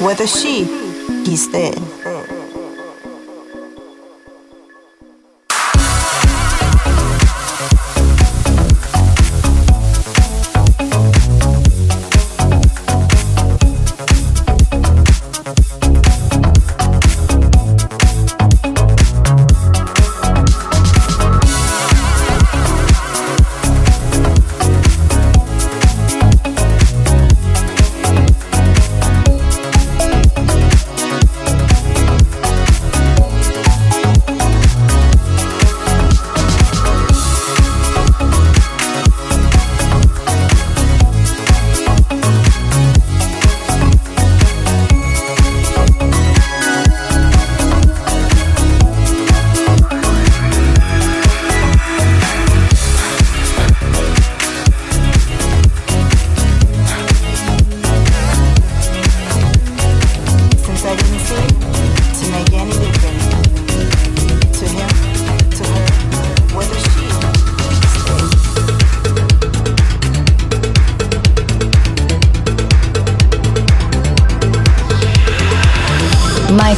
Whether she, is there.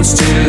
Michael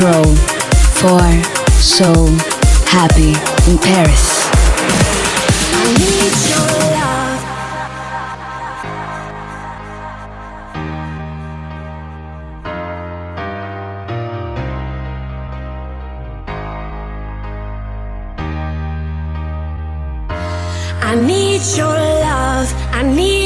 Canitrot for So Happy in Paris. I need your love, I need your love, I need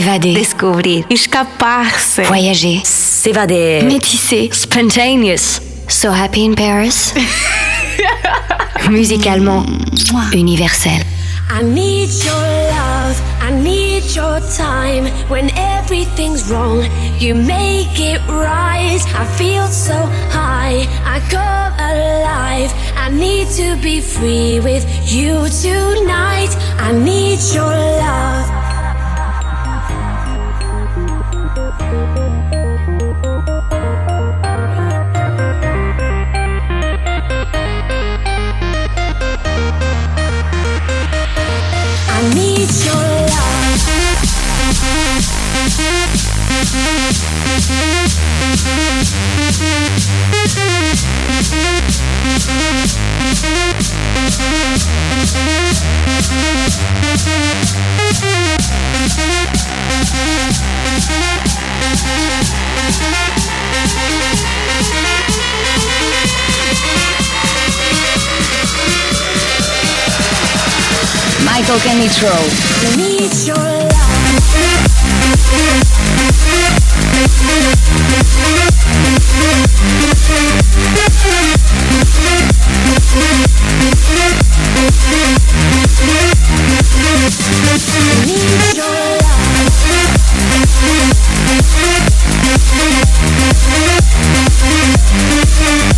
S'évader. Descobrir. Escapar-se. Voyager. S'évader. Métisser. Spontaneous. So happy in Paris. Musicalement universel. I need your love, I need your time. When everything's wrong, you make it right. I feel so high, I come alive. I need to be free with you tonight. I need your love. Michael Canitrot. Need your. Your love.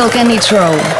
Michael Canitrot.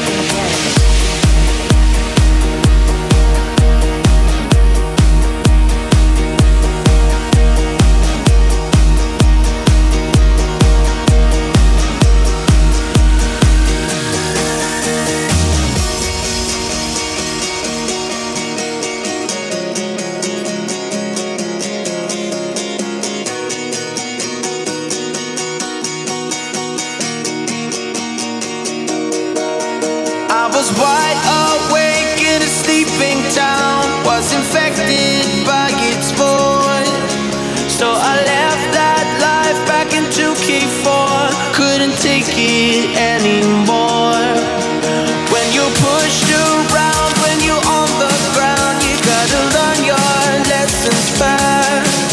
Are pushed around, when you leaving? Are you've got to learn your lessons fast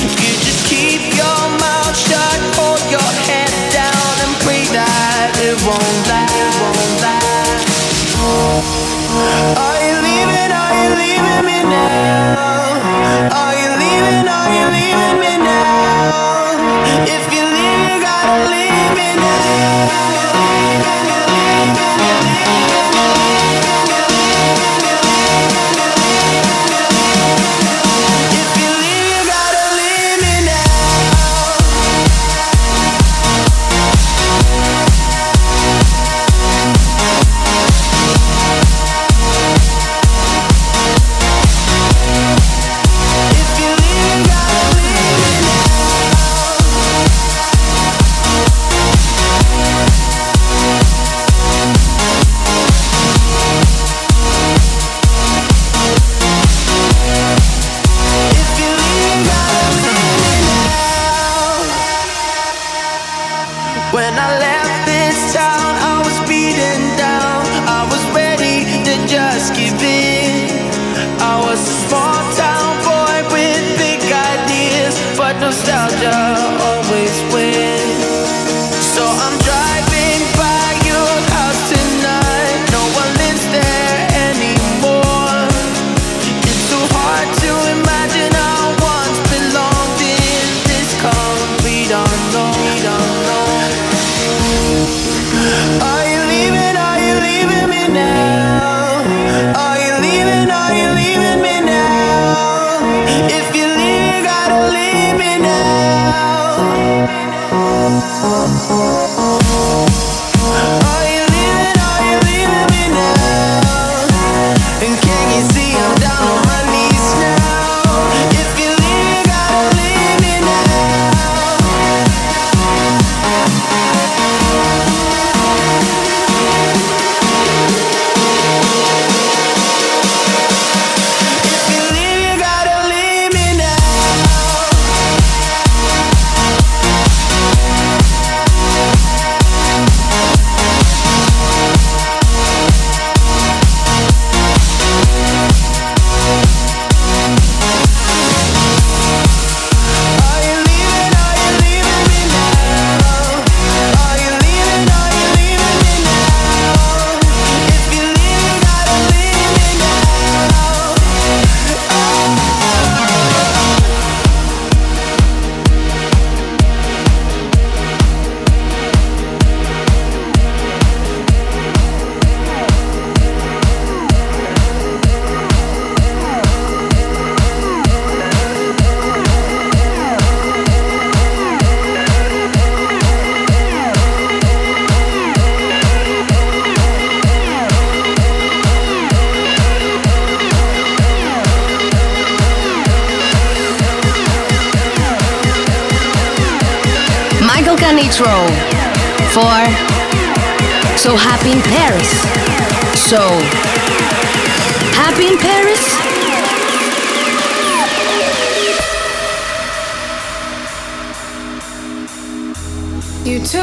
you just keep your mouth shut hold your leaving me now? Are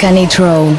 Michael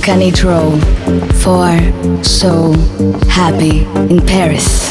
Canitrot. Michael Canitrot for So Happy in Paris.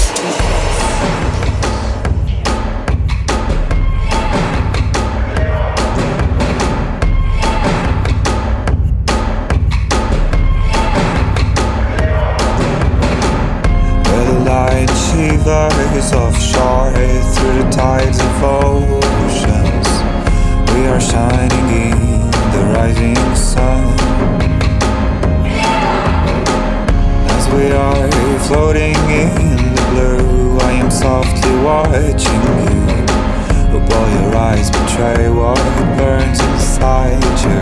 Eyes betray what burns inside you.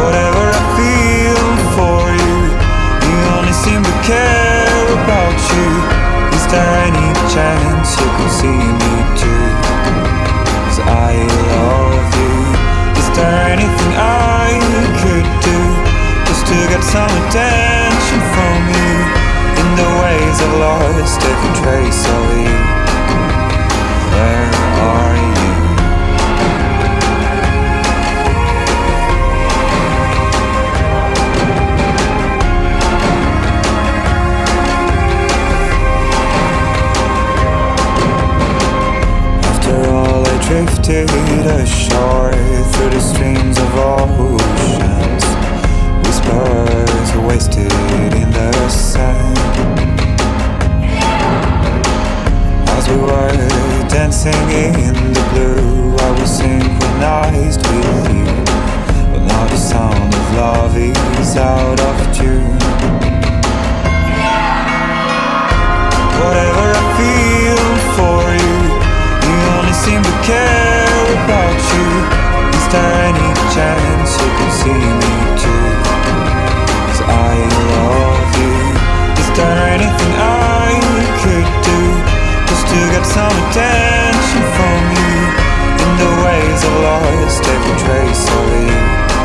Whatever I feel for you, you only seem to care about you. Is there any chance you can see me too? Cause I love you. Is there anything I could do? Just to get some attention from you in the ways I've lost drifted ashore through the streams of all dancing in the blue. I was synchronized with you, but now the sound of love is out of tune. Whatever I feel for you, you only seem to care about you. Is there any chance you can see me too? Cause I love you. Is there anything I get some attention from you in the ways of lost every trace of you.